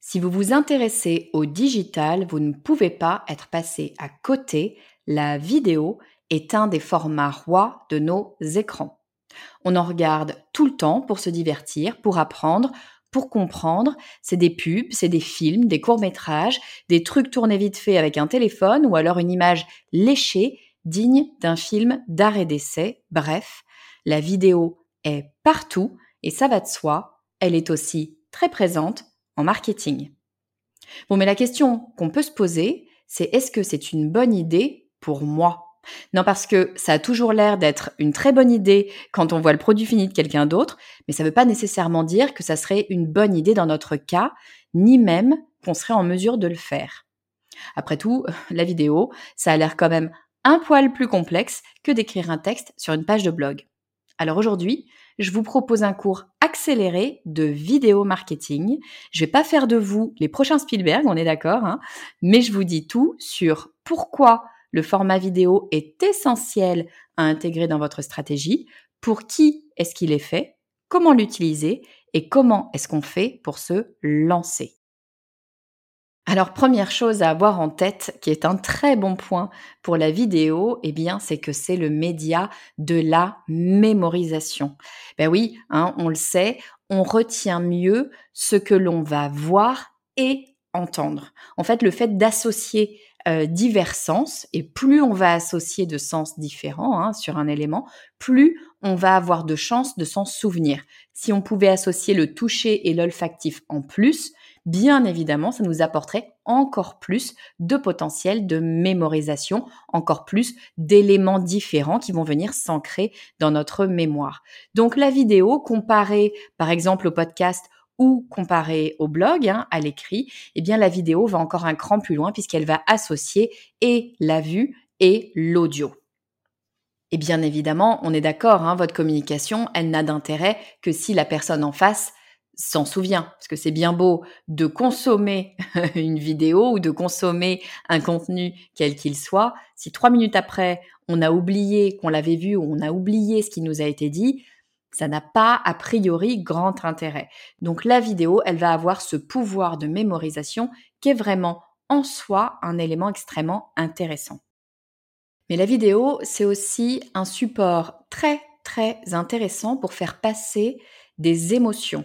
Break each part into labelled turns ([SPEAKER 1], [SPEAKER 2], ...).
[SPEAKER 1] Si vous vous intéressez au digital, vous ne pouvez pas être passé à côté. La vidéo est un des formats rois de nos écrans. On en regarde tout le temps pour se divertir, pour apprendre, pour comprendre. C'est des pubs, c'est des films, des courts-métrages, des trucs tournés vite fait avec un téléphone ou alors une image léchée digne d'un film d'arrêt d'essai. Bref, la vidéo est partout et ça va de soi, elle est aussi très présente marketing. Bon, mais la question qu'on peut se poser, c'est est-ce que c'est une bonne idée pour moi? Non, parce que ça a toujours l'air d'être une très bonne idée quand on voit le produit fini de quelqu'un d'autre, mais ça ne veut pas nécessairement dire que ça serait une bonne idée dans notre cas, ni même qu'on serait en mesure de le faire. Après tout, la vidéo, ça a l'air quand même un poil plus complexe que d'écrire un texte sur une page de blog. Alors aujourd'hui, je vous propose un cours accéléré de vidéo marketing. Je vais pas faire de vous les prochains Spielberg, on est d'accord, hein, mais je vous dis tout sur pourquoi le format vidéo est essentiel à intégrer dans votre stratégie, pour qui est-ce qu'il est fait, comment l'utiliser et comment est-ce qu'on fait pour se lancer. Alors première chose à avoir en tête, qui est un très bon point pour la vidéo, eh bien c'est que c'est le média de la mémorisation. Ben oui, hein, on le sait, on retient mieux ce que l'on va voir et entendre. En fait, le fait d'associer euh, divers sens, et plus on va associer de sens différents hein, sur un élément, plus on va avoir de chances de s'en souvenir. Si on pouvait associer le toucher et l'olfactif en plus, bien évidemment, ça nous apporterait encore plus de potentiel de mémorisation, encore plus d'éléments différents qui vont venir s'ancrer dans notre mémoire. Donc la vidéo comparée par exemple au podcast ou comparée au blog, hein, à l'écrit, eh bien la vidéo va encore un cran plus loin puisqu'elle va associer et la vue et l'audio. Et bien évidemment, on est d'accord, hein, votre communication, elle n'a d'intérêt que si la personne en face s'en souvient. Parce que c'est bien beau de consommer une vidéo ou de consommer un contenu quel qu'il soit. Si trois minutes après, on a oublié qu'on l'avait vu ou on a oublié ce qui nous a été dit, ça n'a pas a priori grand intérêt. Donc la vidéo, elle va avoir ce pouvoir de mémorisation qui est vraiment en soi un élément extrêmement intéressant. Mais la vidéo, c'est aussi un support très très intéressant pour faire passer des émotions.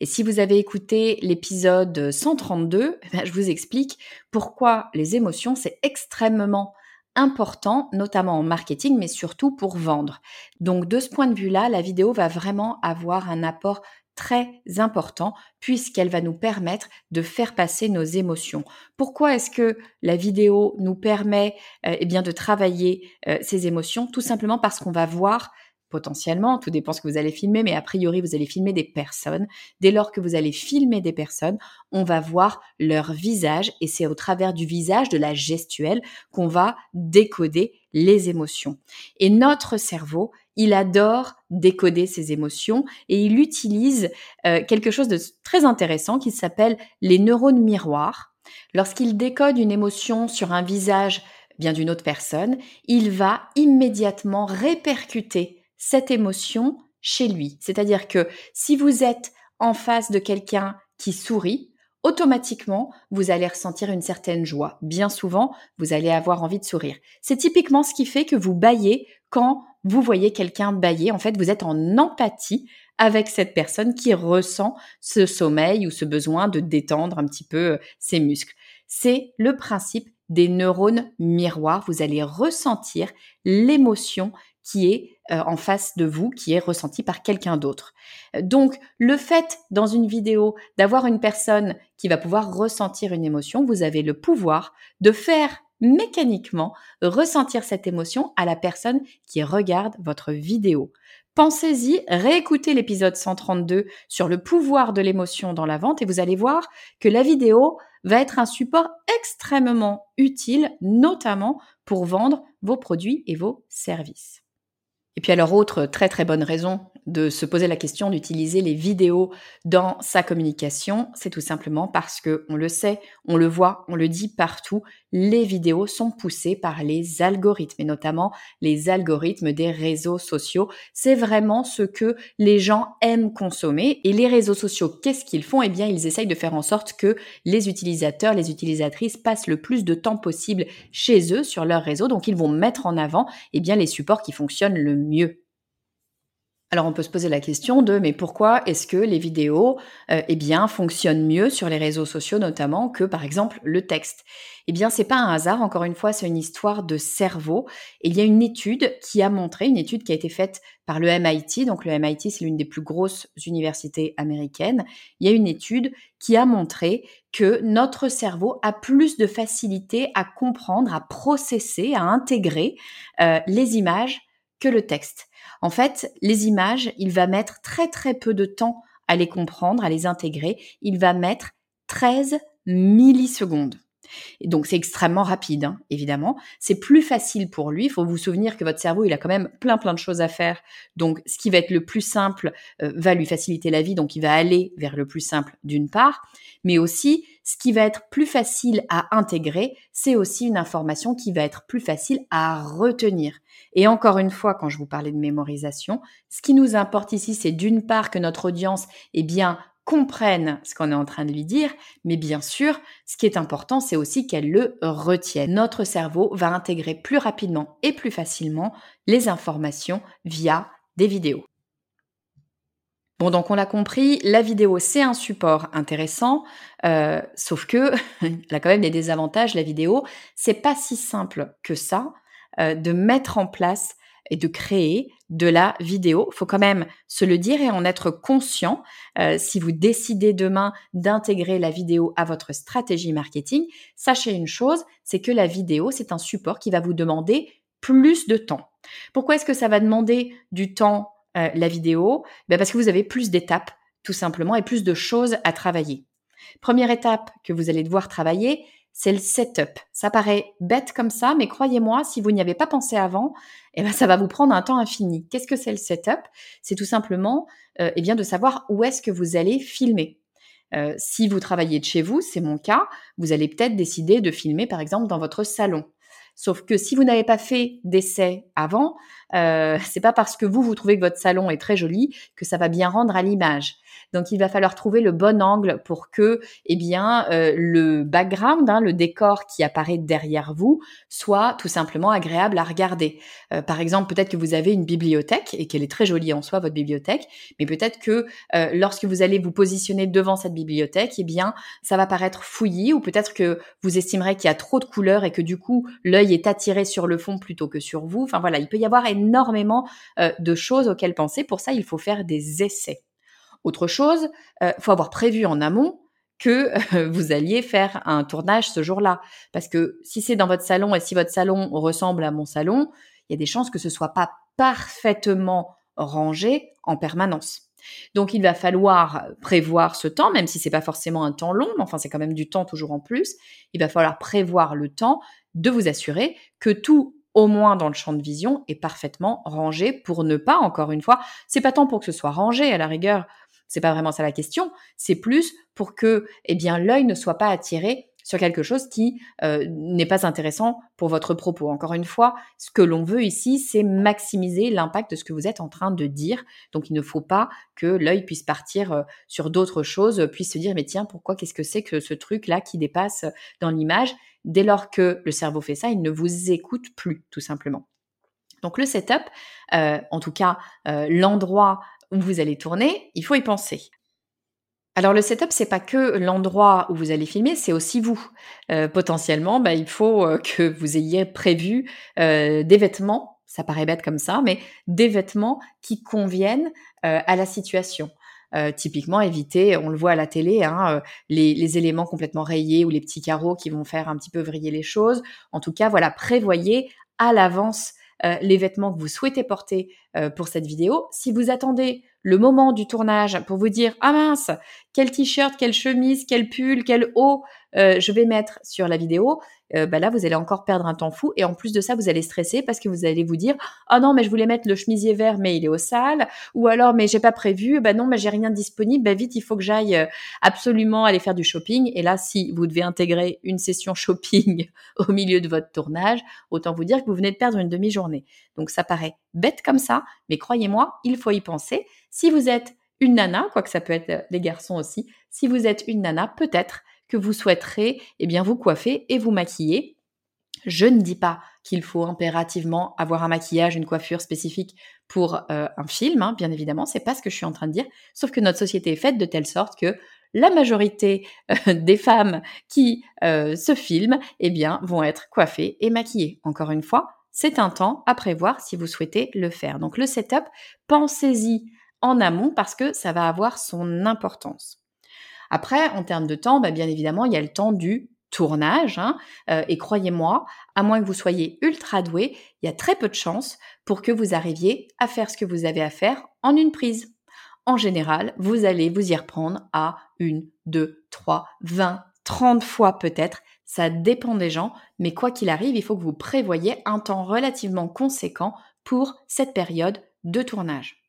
[SPEAKER 1] Et si vous avez écouté l'épisode 132, eh ben, je vous explique pourquoi les émotions, c'est extrêmement important, notamment en marketing, mais surtout pour vendre. Donc de ce point de vue-là, la vidéo va vraiment avoir un apport très important puisqu'elle va nous permettre de faire passer nos émotions. Pourquoi est-ce que la vidéo nous permet euh, eh bien de travailler euh, ces émotions? Tout simplement parce qu'on va voir potentiellement, tout dépend ce que vous allez filmer, mais a priori, vous allez filmer des personnes. Dès lors que vous allez filmer des personnes, on va voir leur visage et c'est au travers du visage, de la gestuelle, qu'on va décoder les émotions. Et notre cerveau, il adore décoder ses émotions et il utilise euh, quelque chose de très intéressant qui s'appelle les neurones miroirs. Lorsqu'il décode une émotion sur un visage bien d'une autre personne, il va immédiatement répercuter cette émotion chez lui. C'est-à-dire que si vous êtes en face de quelqu'un qui sourit, automatiquement, vous allez ressentir une certaine joie. Bien souvent, vous allez avoir envie de sourire. C'est typiquement ce qui fait que vous baillez quand vous voyez quelqu'un bailler. En fait, vous êtes en empathie avec cette personne qui ressent ce sommeil ou ce besoin de détendre un petit peu euh, ses muscles. C'est le principe des neurones miroirs. Vous allez ressentir l'émotion qui est euh, en face de vous, qui est ressenti par quelqu'un d'autre. Donc, le fait dans une vidéo d'avoir une personne qui va pouvoir ressentir une émotion, vous avez le pouvoir de faire mécaniquement ressentir cette émotion à la personne qui regarde votre vidéo. Pensez-y, réécoutez l'épisode 132 sur le pouvoir de l'émotion dans la vente et vous allez voir que la vidéo va être un support extrêmement utile, notamment pour vendre vos produits et vos services. Et puis alors autre très très bonne raison de se poser la question d'utiliser les vidéos dans sa communication, c'est tout simplement parce que on le sait, on le voit, on le dit partout, les vidéos sont poussées par les algorithmes et notamment les algorithmes des réseaux sociaux. C'est vraiment ce que les gens aiment consommer et les réseaux sociaux, qu'est-ce qu'ils font? Eh bien, ils essayent de faire en sorte que les utilisateurs, les utilisatrices passent le plus de temps possible chez eux sur leur réseau. Donc, ils vont mettre en avant eh bien les supports qui fonctionnent le mieux. Alors on peut se poser la question de mais pourquoi est-ce que les vidéos euh, eh fonctionnent mieux sur les réseaux sociaux notamment que par exemple le texte? Eh bien c'est pas un hasard. Encore une fois c'est une histoire de cerveau. Il y a une étude qui a montré une étude qui a été faite par le MIT donc le MIT c'est l'une des plus grosses universités américaines. Il y a une étude qui a montré que notre cerveau a plus de facilité à comprendre à processer à intégrer euh, les images que le texte. En fait, les images, il va mettre très très peu de temps à les comprendre, à les intégrer. Il va mettre 13 millisecondes. Et donc c'est extrêmement rapide, hein, évidemment. C'est plus facile pour lui. Il faut vous souvenir que votre cerveau, il a quand même plein plein de choses à faire. Donc ce qui va être le plus simple euh, va lui faciliter la vie. Donc il va aller vers le plus simple d'une part, mais aussi ce qui va être plus facile à intégrer, c'est aussi une information qui va être plus facile à retenir. Et encore une fois, quand je vous parlais de mémorisation, ce qui nous importe ici, c'est d'une part que notre audience, eh bien, comprenne ce qu'on est en train de lui dire, mais bien sûr, ce qui est important, c'est aussi qu'elle le retienne. Notre cerveau va intégrer plus rapidement et plus facilement les informations via des vidéos. Bon, donc on l'a compris, la vidéo c'est un support intéressant, euh, sauf que elle a quand même des désavantages. La vidéo, c'est pas si simple que ça euh, de mettre en place et de créer de la vidéo. Il faut quand même se le dire et en être conscient. Euh, si vous décidez demain d'intégrer la vidéo à votre stratégie marketing, sachez une chose, c'est que la vidéo, c'est un support qui va vous demander plus de temps. Pourquoi est-ce que ça va demander du temps euh, la vidéo? Ben Parce que vous avez plus d'étapes, tout simplement, et plus de choses à travailler. Première étape que vous allez devoir travailler, c'est le setup. Ça paraît bête comme ça, mais croyez-moi, si vous n'y avez pas pensé avant, eh ben, ça va vous prendre un temps infini. Qu'est-ce que c'est le setup? C'est tout simplement euh, eh bien, de savoir où est-ce que vous allez filmer. Euh, si vous travaillez de chez vous, c'est mon cas, vous allez peut-être décider de filmer par exemple dans votre salon. Sauf que si vous n'avez pas fait d'essai avant, euh, c'est pas parce que vous vous trouvez que votre salon est très joli que ça va bien rendre à l'image. Donc il va falloir trouver le bon angle pour que, eh bien, euh, le background, hein, le décor qui apparaît derrière vous, soit tout simplement agréable à regarder. Euh, par exemple, peut-être que vous avez une bibliothèque et qu'elle est très jolie en soi, votre bibliothèque, mais peut-être que euh, lorsque vous allez vous positionner devant cette bibliothèque, eh bien, ça va paraître fouillis ou peut-être que vous estimerez qu'il y a trop de couleurs et que du coup, l'œil est attiré sur le fond plutôt que sur vous. Enfin voilà, il peut y avoir énormément de choses auxquelles penser. Pour ça, il faut faire des essais. Autre chose, il euh, faut avoir prévu en amont que euh, vous alliez faire un tournage ce jour-là. Parce que si c'est dans votre salon et si votre salon ressemble à mon salon, il y a des chances que ce soit pas parfaitement rangé en permanence. Donc il va falloir prévoir ce temps, même si c'est pas forcément un temps long, mais enfin c'est quand même du temps toujours en plus. Il va falloir prévoir le temps de vous assurer que tout au moins dans le champ de vision est parfaitement rangé pour ne pas encore une fois, c'est pas tant pour que ce soit rangé à la rigueur, c'est pas vraiment ça la question. C'est plus pour que, eh bien, l'œil ne soit pas attiré sur quelque chose qui euh, n'est pas intéressant pour votre propos. Encore une fois, ce que l'on veut ici, c'est maximiser l'impact de ce que vous êtes en train de dire. Donc, il ne faut pas que l'œil puisse partir euh, sur d'autres choses, puisse se dire, mais tiens, pourquoi, qu'est-ce que c'est que ce truc-là qui dépasse dans l'image? Dès lors que le cerveau fait ça, il ne vous écoute plus, tout simplement. Donc le setup, euh, en tout cas l'endroit où vous allez tourner, il faut y penser. Alors le setup, c'est pas que l'endroit où vous allez filmer, c'est aussi vous. Euh, potentiellement, bah, il faut euh, que vous ayez prévu euh, des vêtements, ça paraît bête comme ça, mais des vêtements qui conviennent à la situation. Typiquement, éviter, on le voit à la télé, hein, les, les, éléments complètement rayés ou les petits carreaux qui vont faire un petit peu vriller les choses. En tout cas, voilà, prévoyez à l'avance euh, les vêtements que vous souhaitez porter euh, pour cette vidéo. Si vous attendez le moment du tournage pour vous dire ah mince quel t-shirt, quelle chemise, quel pull, quel haut euh, je vais mettre sur la vidéo, euh, bah là, vous allez encore perdre un temps fou. Et en plus de ça, vous allez stresser parce que vous allez vous dire, ah non, mais je voulais mettre le chemisier vert, mais il est au sale. Ou alors, mais j'ai pas prévu, bah non, mais j'ai rien disponible, bah vite, il faut que j'aille euh, absolument aller faire du shopping. Et là, si vous devez intégrer une session shopping au milieu de votre tournage, autant vous dire que vous venez de perdre une demi-journée. Donc ça paraît bête comme ça, mais croyez-moi, il faut y penser. Si vous êtes une nana, quoique ça peut être les garçons aussi, si vous êtes une nana, peut-être que vous souhaiterez eh bien, vous coiffer et vous maquiller. Je ne dis pas qu'il faut impérativement avoir un maquillage, une coiffure spécifique pour euh, un film, hein, bien évidemment, c'est pas ce que je suis en train de dire, sauf que notre société est faite de telle sorte que la majorité euh, des femmes qui euh, se filment, eh bien, vont être coiffées et maquillées. Encore une fois, c'est un temps à prévoir si vous souhaitez le faire. Donc le setup, pensez-y en amont parce que ça va avoir son importance. Après, en termes de temps, bah, bien évidemment, il y a le temps du tournage. Hein, euh, et croyez-moi, à moins que vous soyez ultra doué, il y a très peu de chances pour que vous arriviez à faire ce que vous avez à faire en une prise. En général, vous allez vous y reprendre à une, deux, trois, vingt, trente fois peut-être. Ça dépend des gens, mais quoi qu'il arrive, il faut que vous prévoyez un temps relativement conséquent pour cette période de tournage.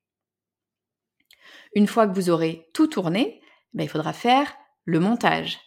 [SPEAKER 1] Une fois que vous aurez tout tourné, ben, il faudra faire le montage.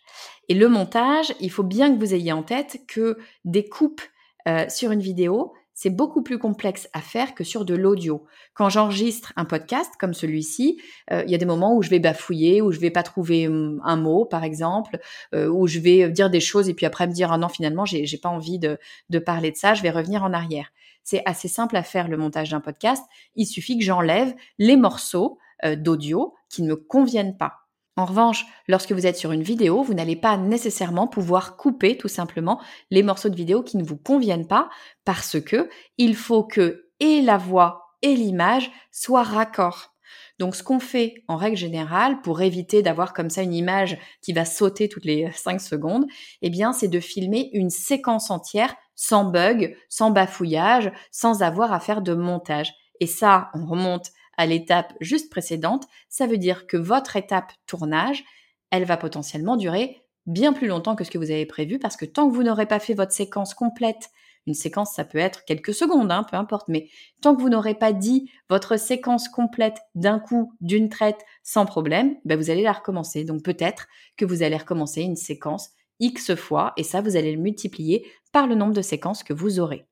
[SPEAKER 1] Et le montage, il faut bien que vous ayez en tête que des coupes euh, sur une vidéo, c'est beaucoup plus complexe à faire que sur de l'audio. Quand j'enregistre un podcast comme celui-ci, euh, il y a des moments où je vais bafouiller, où je vais pas trouver hum, un mot, par exemple, euh, où je vais dire des choses et puis après me dire ah non finalement j'ai pas envie de, de parler de ça, je vais revenir en arrière. C'est assez simple à faire le montage d'un podcast. Il suffit que j'enlève les morceaux d'audio qui ne me conviennent pas. En revanche, lorsque vous êtes sur une vidéo, vous n'allez pas nécessairement pouvoir couper tout simplement les morceaux de vidéo qui ne vous conviennent pas parce que il faut que et la voix et l'image soient raccords. Donc ce qu'on fait en règle générale pour éviter d'avoir comme ça une image qui va sauter toutes les 5 secondes, eh bien c'est de filmer une séquence entière sans bug, sans bafouillage, sans avoir à faire de montage. Et ça, on remonte à l'étape juste précédente, ça veut dire que votre étape tournage, elle va potentiellement durer bien plus longtemps que ce que vous avez prévu parce que tant que vous n'aurez pas fait votre séquence complète, une séquence ça peut être quelques secondes, hein, peu importe, mais tant que vous n'aurez pas dit votre séquence complète d'un coup, d'une traite, sans problème, ben vous allez la recommencer. Donc peut-être que vous allez recommencer une séquence X fois et ça vous allez le multiplier par le nombre de séquences que vous aurez.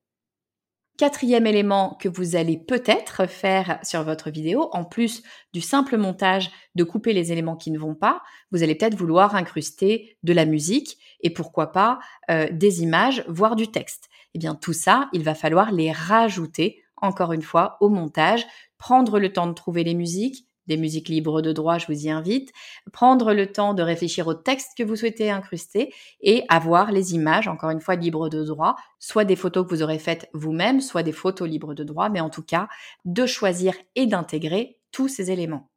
[SPEAKER 1] Quatrième élément que vous allez peut-être faire sur votre vidéo, en plus du simple montage de couper les éléments qui ne vont pas, vous allez peut-être vouloir incruster de la musique et pourquoi pas euh, des images, voire du texte. Eh bien tout ça, il va falloir les rajouter encore une fois au montage, prendre le temps de trouver les musiques, des musiques libres de droit, je vous y invite, prendre le temps de réfléchir au texte que vous souhaitez incruster et avoir les images, encore une fois, libres de droit, soit des photos que vous aurez faites vous-même, soit des photos libres de droit, mais en tout cas, de choisir et d'intégrer tous ces éléments.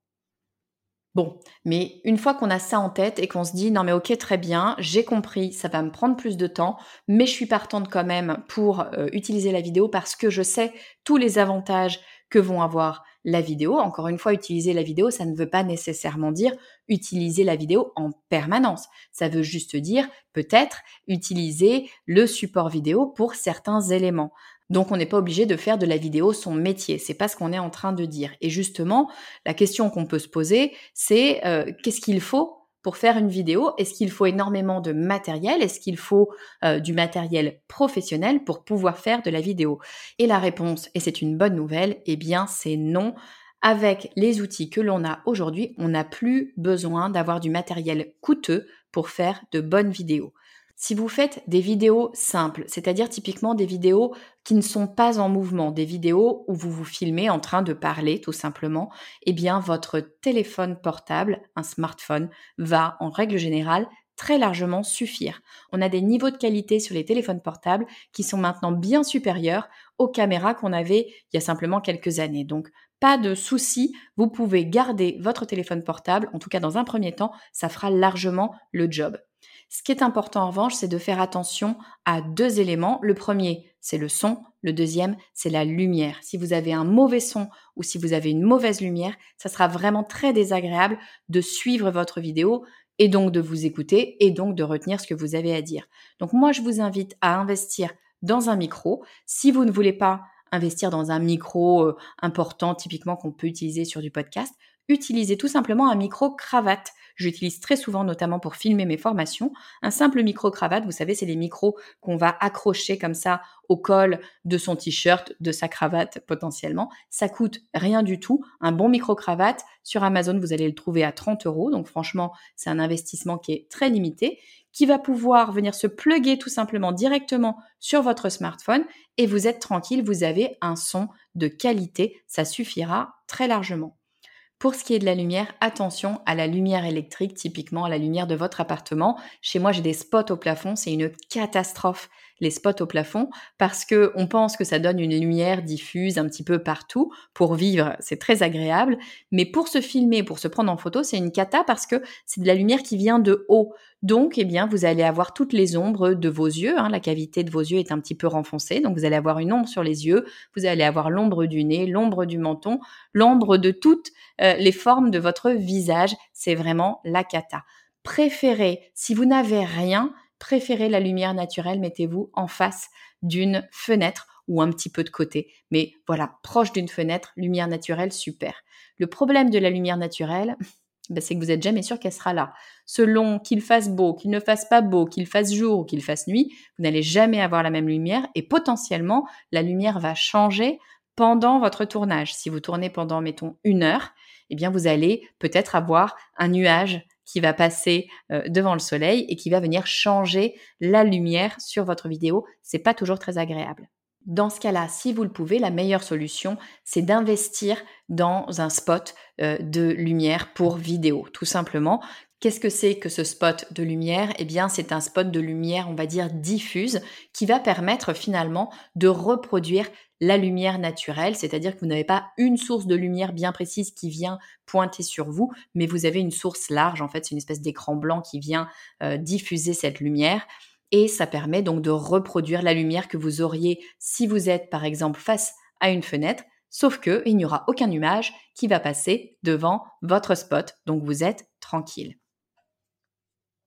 [SPEAKER 1] Bon, mais une fois qu'on a ça en tête et qu'on se dit non mais ok très bien, j'ai compris, ça va me prendre plus de temps, mais je suis partante quand même pour euh, utiliser la vidéo parce que je sais tous les avantages que vont avoir la vidéo. Encore une fois, utiliser la vidéo, ça ne veut pas nécessairement dire utiliser la vidéo en permanence. Ça veut juste dire peut-être utiliser le support vidéo pour certains éléments. Donc on n'est pas obligé de faire de la vidéo son métier, c'est pas ce qu'on est en train de dire. Et justement, la question qu'on peut se poser, c'est euh, qu'est-ce qu'il faut pour faire une vidéo Est-ce qu'il faut énormément de matériel? Est-ce qu'il faut euh, du matériel professionnel pour pouvoir faire de la vidéo? Et la réponse, et c'est une bonne nouvelle, eh bien c'est non. Avec les outils que l'on a aujourd'hui, on n'a plus besoin d'avoir du matériel coûteux pour faire de bonnes vidéos. Si vous faites des vidéos simples, c'est-à-dire typiquement des vidéos qui ne sont pas en mouvement, des vidéos où vous vous filmez en train de parler tout simplement, eh bien votre téléphone portable, un smartphone, va en règle générale très largement suffire. On a des niveaux de qualité sur les téléphones portables qui sont maintenant bien supérieurs aux caméras qu'on avait il y a simplement quelques années. Donc pas de souci, vous pouvez garder votre téléphone portable, en tout cas dans un premier temps, ça fera largement le job. Ce qui est important en revanche, c'est de faire attention à deux éléments. Le premier, c'est le son. Le deuxième, c'est la lumière. Si vous avez un mauvais son ou si vous avez une mauvaise lumière, ça sera vraiment très désagréable de suivre votre vidéo. et donc de vous écouter et donc de retenir ce que vous avez à dire. Donc moi, je vous invite à investir dans un micro. Si vous ne voulez pas investir dans un micro euh, important, typiquement qu'on peut utiliser sur du podcast, utilisez tout simplement un micro cravate. J'utilise très souvent, notamment pour filmer mes formations, un simple micro cravate. Vous savez, c'est les micros qu'on va accrocher comme ça au col de son t-shirt, de sa cravate potentiellement. Ça coûte rien du tout. Un bon micro cravate sur Amazon, vous allez le trouver à 30 euros. Donc franchement, c'est un investissement qui est très limité qui va pouvoir venir se plugger tout simplement directement sur votre smartphone et vous êtes tranquille, vous avez un son de qualité, ça suffira très largement. Pour ce qui est de la lumière, attention à la lumière électrique, typiquement à la lumière de votre appartement. Chez moi, j'ai des spots au plafond, c'est une catastrophe les spots au plafond parce que on pense que ça donne une lumière diffuse un petit peu partout pour vivre, c'est très agréable, mais pour se filmer, pour se prendre en photo, c'est une cata parce que c'est de la lumière qui vient de haut. Donc, eh bien, vous allez avoir toutes les ombres de vos yeux. Hein. la cavité de vos yeux est un petit peu renfoncée, donc vous allez avoir une ombre sur les yeux. Vous allez avoir l'ombre du nez, l'ombre du menton, l'ombre de toutes euh, les formes de votre visage. C'est vraiment la cata. Préférez, si vous n'avez rien, préférez la lumière naturelle, mettez-vous en face d'une fenêtre ou un petit peu de côté. Mais voilà, proche d'une fenêtre, lumière naturelle, super. Le problème de la lumière naturelle, ben, c'est que vous n'êtes jamais sûr qu'elle sera là. Selon qu'il fasse beau, qu'il ne fasse pas beau, qu'il fasse jour ou qu'il fasse nuit, vous n'allez jamais avoir la même lumière et potentiellement la lumière va changer pendant votre tournage. Si vous tournez pendant, mettons, une heure, eh bien, vous allez peut-être avoir un nuage qui va passer euh, devant le soleil et qui va venir changer la lumière sur votre vidéo. C'est pas toujours très agréable. Dans ce cas-là, si vous le pouvez, la meilleure solution, c'est d'investir dans un spot euh, de lumière pour vidéo, tout simplement. Qu'est-ce que c'est que ce spot de lumière? Eh bien, c'est un spot de lumière, on va dire, diffuse, qui va permettre finalement de reproduire la lumière naturelle, c'est-à-dire que vous n'avez pas une source de lumière bien précise qui vient pointer sur vous, mais vous avez une source large, en fait, c'est une espèce d'écran blanc qui vient euh, diffuser cette lumière. Et ça permet donc de reproduire la lumière que vous auriez si vous êtes, par exemple, face à une fenêtre, sauf que il n'y aura aucun nuage qui va passer devant votre spot, donc vous êtes tranquille.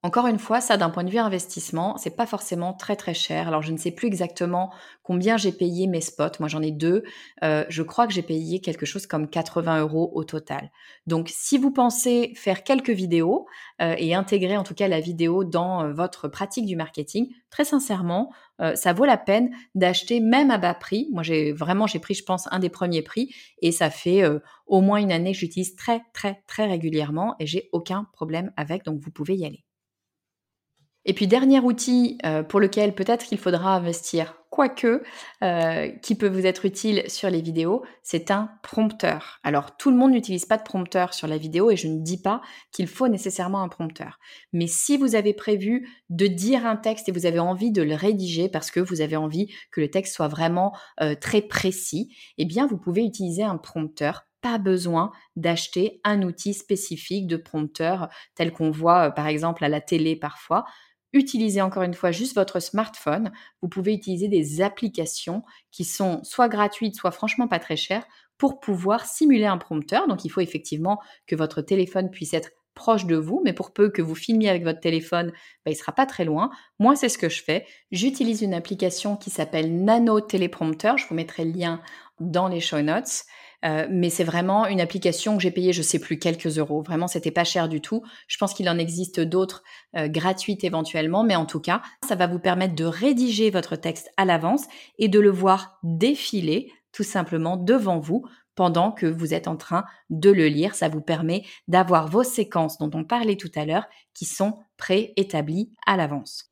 [SPEAKER 1] Encore une fois, ça d'un point de vue investissement, c'est pas forcément très très cher. Alors je ne sais plus exactement combien j'ai payé mes spots. Moi j'en ai deux. Euh, je crois que j'ai payé quelque chose comme 80 euros au total. Donc si vous pensez faire quelques vidéos euh, et intégrer en tout cas la vidéo dans euh, votre pratique du marketing, très sincèrement, ça vaut la peine d'acheter même à bas prix. Moi j'ai vraiment j'ai pris je pense un des premiers prix et ça fait au moins une année que j'utilise très très très régulièrement et j'ai aucun problème avec. Donc vous pouvez y aller. Et puis dernier outil euh, pour lequel peut-être qu'il faudra investir, quoique, euh, qui peut vous être utile sur les vidéos, c'est un prompteur. Alors tout le monde n'utilise pas de prompteur sur la vidéo et je ne dis pas qu'il faut nécessairement un prompteur. Mais si vous avez prévu de dire un texte et vous avez envie de le rédiger parce que vous avez envie que le texte soit vraiment euh, très précis, eh bien vous pouvez utiliser un prompteur pas besoin d'acheter un outil spécifique de prompteur tel qu'on voit par exemple à la télé parfois utilisez encore une fois juste votre smartphone. Vous pouvez utiliser des applications qui sont soit gratuites, soit franchement pas très chères pour pouvoir simuler un prompteur. Donc il faut effectivement que votre téléphone puisse être proche de vous, mais pour peu que vous filmiez avec votre téléphone, bah, il ne sera pas très loin. Moi, c'est ce que je fais. J'utilise une application qui s'appelle Nano Téléprompteur. Je vous mettrai le lien dans les show notes. Euh, mais c'est vraiment une application que j'ai payée, je sais plus, quelques euros. Vraiment, c'était pas cher du tout. Je pense qu'il en existe d'autres euh, gratuites éventuellement, mais en tout cas, ça va vous permettre de rédiger votre texte à l'avance et de le voir défiler tout simplement devant vous pendant que vous êtes en train de le lire. Ça vous permet d'avoir vos séquences dont on parlait tout à l'heure qui sont préétablies à l'avance.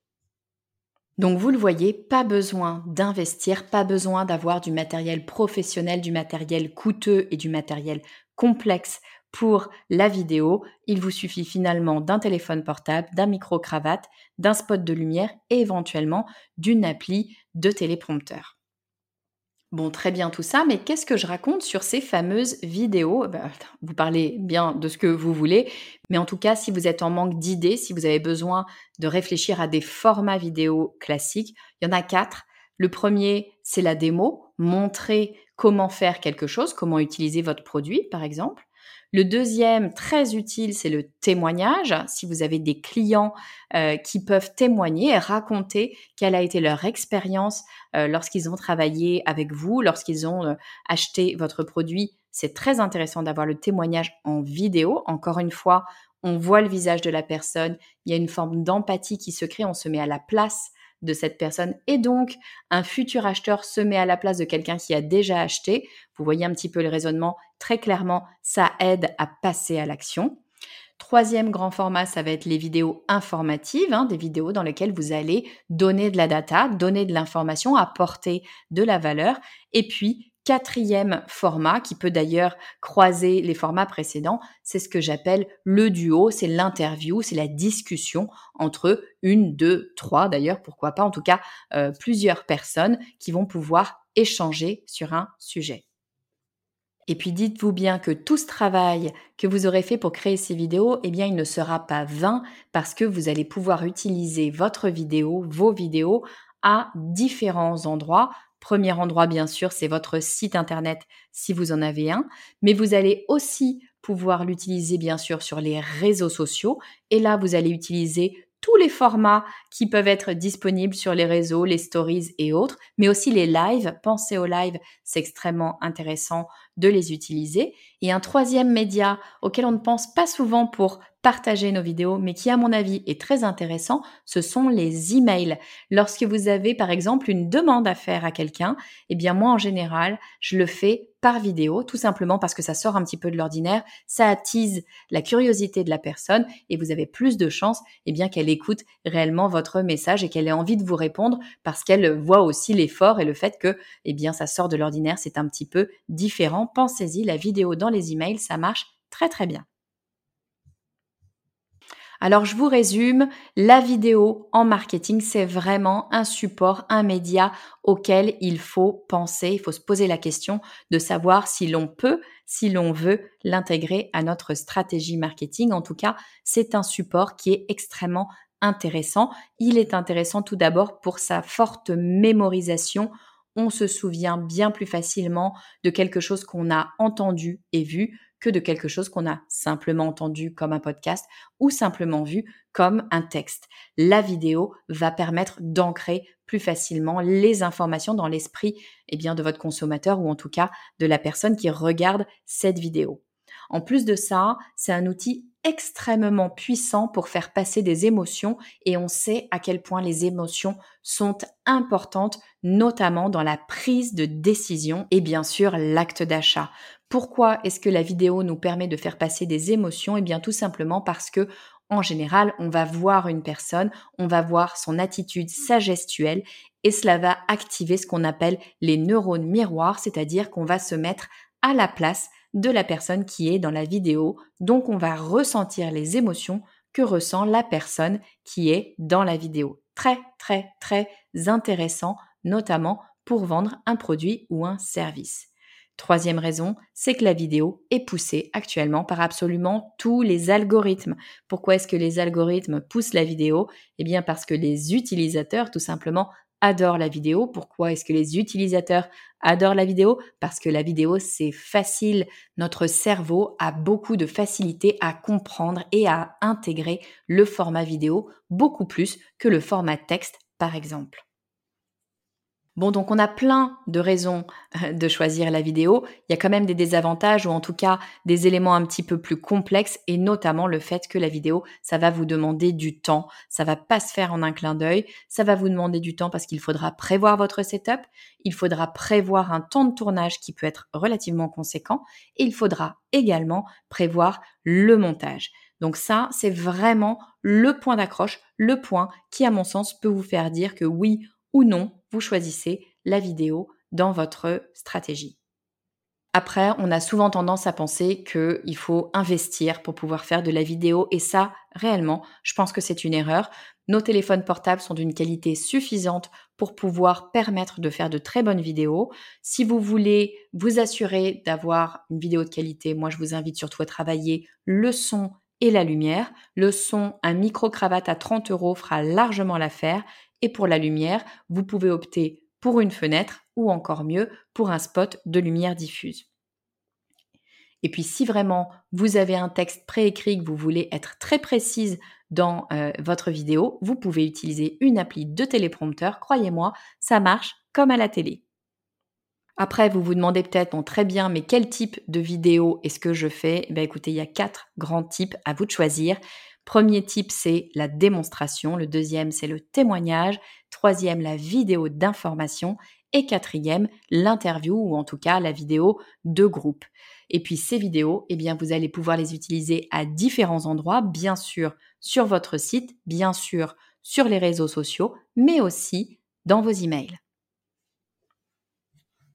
[SPEAKER 1] Donc vous le voyez, pas besoin d'investir, pas besoin d'avoir du matériel professionnel, du matériel coûteux et du matériel complexe pour la vidéo. Il vous suffit finalement d'un téléphone portable, d'un micro-cravate, d'un spot de lumière et éventuellement d'une appli de téléprompteur. Bon, très bien tout ça, mais qu'est-ce que je raconte sur ces fameuses vidéos? Ben, Vous parlez bien de ce que vous voulez, mais en tout cas, si vous êtes en manque d'idées, si vous avez besoin de réfléchir à des formats vidéo classiques, il y en a quatre. Le premier, c'est la démo, montrer comment faire quelque chose, comment utiliser votre produit, par exemple. Le deuxième, très utile, c'est le témoignage. Si vous avez des clients euh, qui peuvent témoigner et raconter quelle a été leur expérience euh, lorsqu'ils ont travaillé avec vous, lorsqu'ils ont euh, acheté votre produit, c'est très intéressant d'avoir le témoignage en vidéo. Encore une fois, on voit le visage de la personne, il y a une forme d'empathie qui se crée, on se met à la place de cette personne et donc un futur acheteur se met à la place de quelqu'un qui a déjà acheté. Vous voyez un petit peu le raisonnement très clairement, ça aide à passer à l'action. Troisième grand format, ça va être les vidéos informatives, hein, des vidéos dans lesquelles vous allez donner de la data, donner de l'information, apporter de la valeur. Et puis, quatrième format, qui peut d'ailleurs croiser les formats précédents, c'est ce que j'appelle le duo, c'est l'interview, c'est la discussion entre une, deux, trois d'ailleurs, pourquoi pas, en tout cas euh, plusieurs personnes qui vont pouvoir échanger sur un sujet. Et puis dites-vous bien que tout ce travail que vous aurez fait pour créer ces vidéos, eh bien il ne sera pas vain parce que vous allez pouvoir utiliser votre vidéo, vos vidéos à différents endroits Premier endroit, bien sûr, c'est votre site internet si vous en avez un, mais vous allez aussi pouvoir l'utiliser, bien sûr, sur les réseaux sociaux. Et là, vous allez utiliser tous les formats qui peuvent être disponibles sur les réseaux, les stories et autres, mais aussi les lives. Pensez aux lives, c'est extrêmement intéressant de les utiliser. Et un troisième média auquel on ne pense pas souvent pour partager nos vidéos, mais qui à mon avis est très intéressant, ce sont les emails. Lorsque vous avez par exemple une demande à faire à quelqu'un, eh bien moi en général, je le fais par vidéo, tout simplement parce que ça sort un petit peu de l'ordinaire, ça attise la curiosité de la personne et vous avez plus de chances eh qu'elle écoute réellement votre message et qu'elle ait envie de vous répondre parce qu'elle voit aussi l'effort et le fait que eh bien ça sort de l'ordinaire, c'est un petit peu différent. Pensez-y, la vidéo dans les emails, ça marche très très bien. Alors je vous résume, la vidéo en marketing, c'est vraiment un support, un média auquel il faut penser, il faut se poser la question de savoir si l'on peut, si l'on veut l'intégrer à notre stratégie marketing. En tout cas, c'est un support qui est extrêmement intéressant. Il est intéressant tout d'abord pour sa forte mémorisation on se souvient bien plus facilement de quelque chose qu'on a entendu et vu que de quelque chose qu'on a simplement entendu comme un podcast ou simplement vu comme un texte. La vidéo va permettre d'ancrer plus facilement les informations dans l'esprit eh bien, de votre consommateur ou en tout cas de la personne qui regarde cette vidéo. En plus de ça, c'est un outil extrêmement puissant pour faire passer des émotions et on sait à quel point les émotions sont importantes, notamment dans la prise de décision et bien sûr l'acte d'achat. Pourquoi est-ce que la vidéo nous permet de faire passer des émotions? Eh bien tout simplement parce que en général, on va voir une personne, on va voir son attitude, sa gestuelle, et cela va activer ce qu'on appelle les neurones miroirs, c'est-à-dire qu'on va se mettre à la place de la personne qui est dans la vidéo, donc on va ressentir les émotions que ressent la personne qui est dans la vidéo. Très, très, très intéressant, notamment pour vendre un produit ou un service. Troisième raison, c'est que la vidéo est poussée actuellement par absolument tous les algorithmes. Pourquoi est-ce que les algorithmes poussent la vidéo? Eh bien parce que les utilisateurs tout simplement adorent la vidéo. Pourquoi est-ce que les utilisateurs adorent la vidéo? Parce que la vidéo, c'est facile. Notre cerveau a beaucoup de facilité à comprendre et à intégrer le format vidéo beaucoup plus que le format texte, par exemple. Bon, donc on a plein de raisons euh, de choisir la vidéo. Il y a quand même des désavantages ou en tout cas des éléments un petit peu plus complexes et notamment le fait que la vidéo, ça va vous demander du temps. Ça va pas se faire en un clin d'œil. Ça va vous demander du temps parce qu'il faudra prévoir votre setup. Il faudra prévoir un temps de tournage qui peut être relativement conséquent et il faudra également prévoir le montage. Donc ça, c'est vraiment le point d'accroche, le point qui, à mon sens, peut vous faire dire que oui ou non, vous choisissez la vidéo dans votre stratégie. Après, on a souvent tendance à penser qu'il faut investir pour pouvoir faire de la vidéo et ça, réellement, je pense que c'est une erreur. Nos téléphones portables sont d'une qualité suffisante pour pouvoir permettre de faire de très bonnes vidéos. Si vous voulez vous assurer d'avoir une vidéo de qualité, moi je vous invite surtout à travailler le son et la lumière. Le son, un micro-cravate à 30 euros fera largement l'affaire et pour la lumière, vous pouvez opter pour une fenêtre ou encore mieux pour un spot de lumière diffuse. Et puis si vraiment vous avez un texte préécrit que vous voulez être très précise dans euh, votre vidéo, vous pouvez utiliser une appli de téléprompteur. Croyez-moi, ça marche comme à la télé. Après, vous vous demandez peut-être, très bien, mais quel type de vidéo est-ce que je fais? Eh Écoutez, il y a quatre grands types à vous de choisir. Premier type, c'est la démonstration. Le deuxième, c'est le témoignage. Troisième, la vidéo d'information. Et quatrième, l'interview ou en tout cas la vidéo de groupe. Et puis ces vidéos, eh bien, vous allez pouvoir les utiliser à différents endroits, bien sûr sur votre site, bien sûr sur les réseaux sociaux, mais aussi dans vos emails.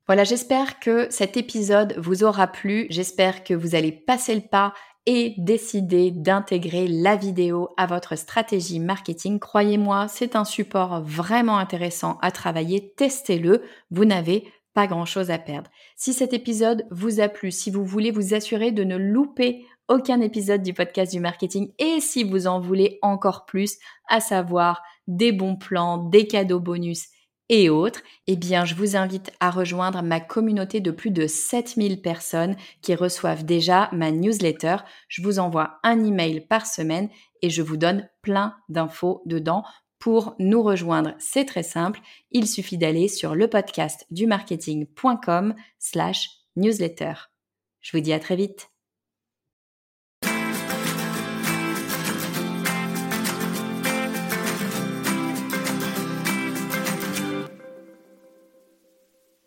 [SPEAKER 1] Voilà, j'espère que cet épisode vous aura plu. J'espère que vous allez passer le pas et décider d'intégrer la vidéo à votre stratégie marketing. Croyez-moi, c'est un support vraiment intéressant à travailler. Testez-le. Vous n'avez pas grand-chose à perdre. Si cet épisode vous a plu, si vous voulez vous assurer de ne louper aucun épisode du podcast du marketing et si vous en voulez encore plus, à savoir des bons plans, des cadeaux bonus et autres, eh bien, je vous invite à rejoindre ma communauté de plus de 7000 personnes qui reçoivent déjà ma newsletter. Je vous envoie un email par semaine et je vous donne plein d'infos dedans. Pour nous rejoindre, c'est très simple. Il suffit d'aller sur le podcast du marketing.com slash newsletter. Je vous dis à très vite.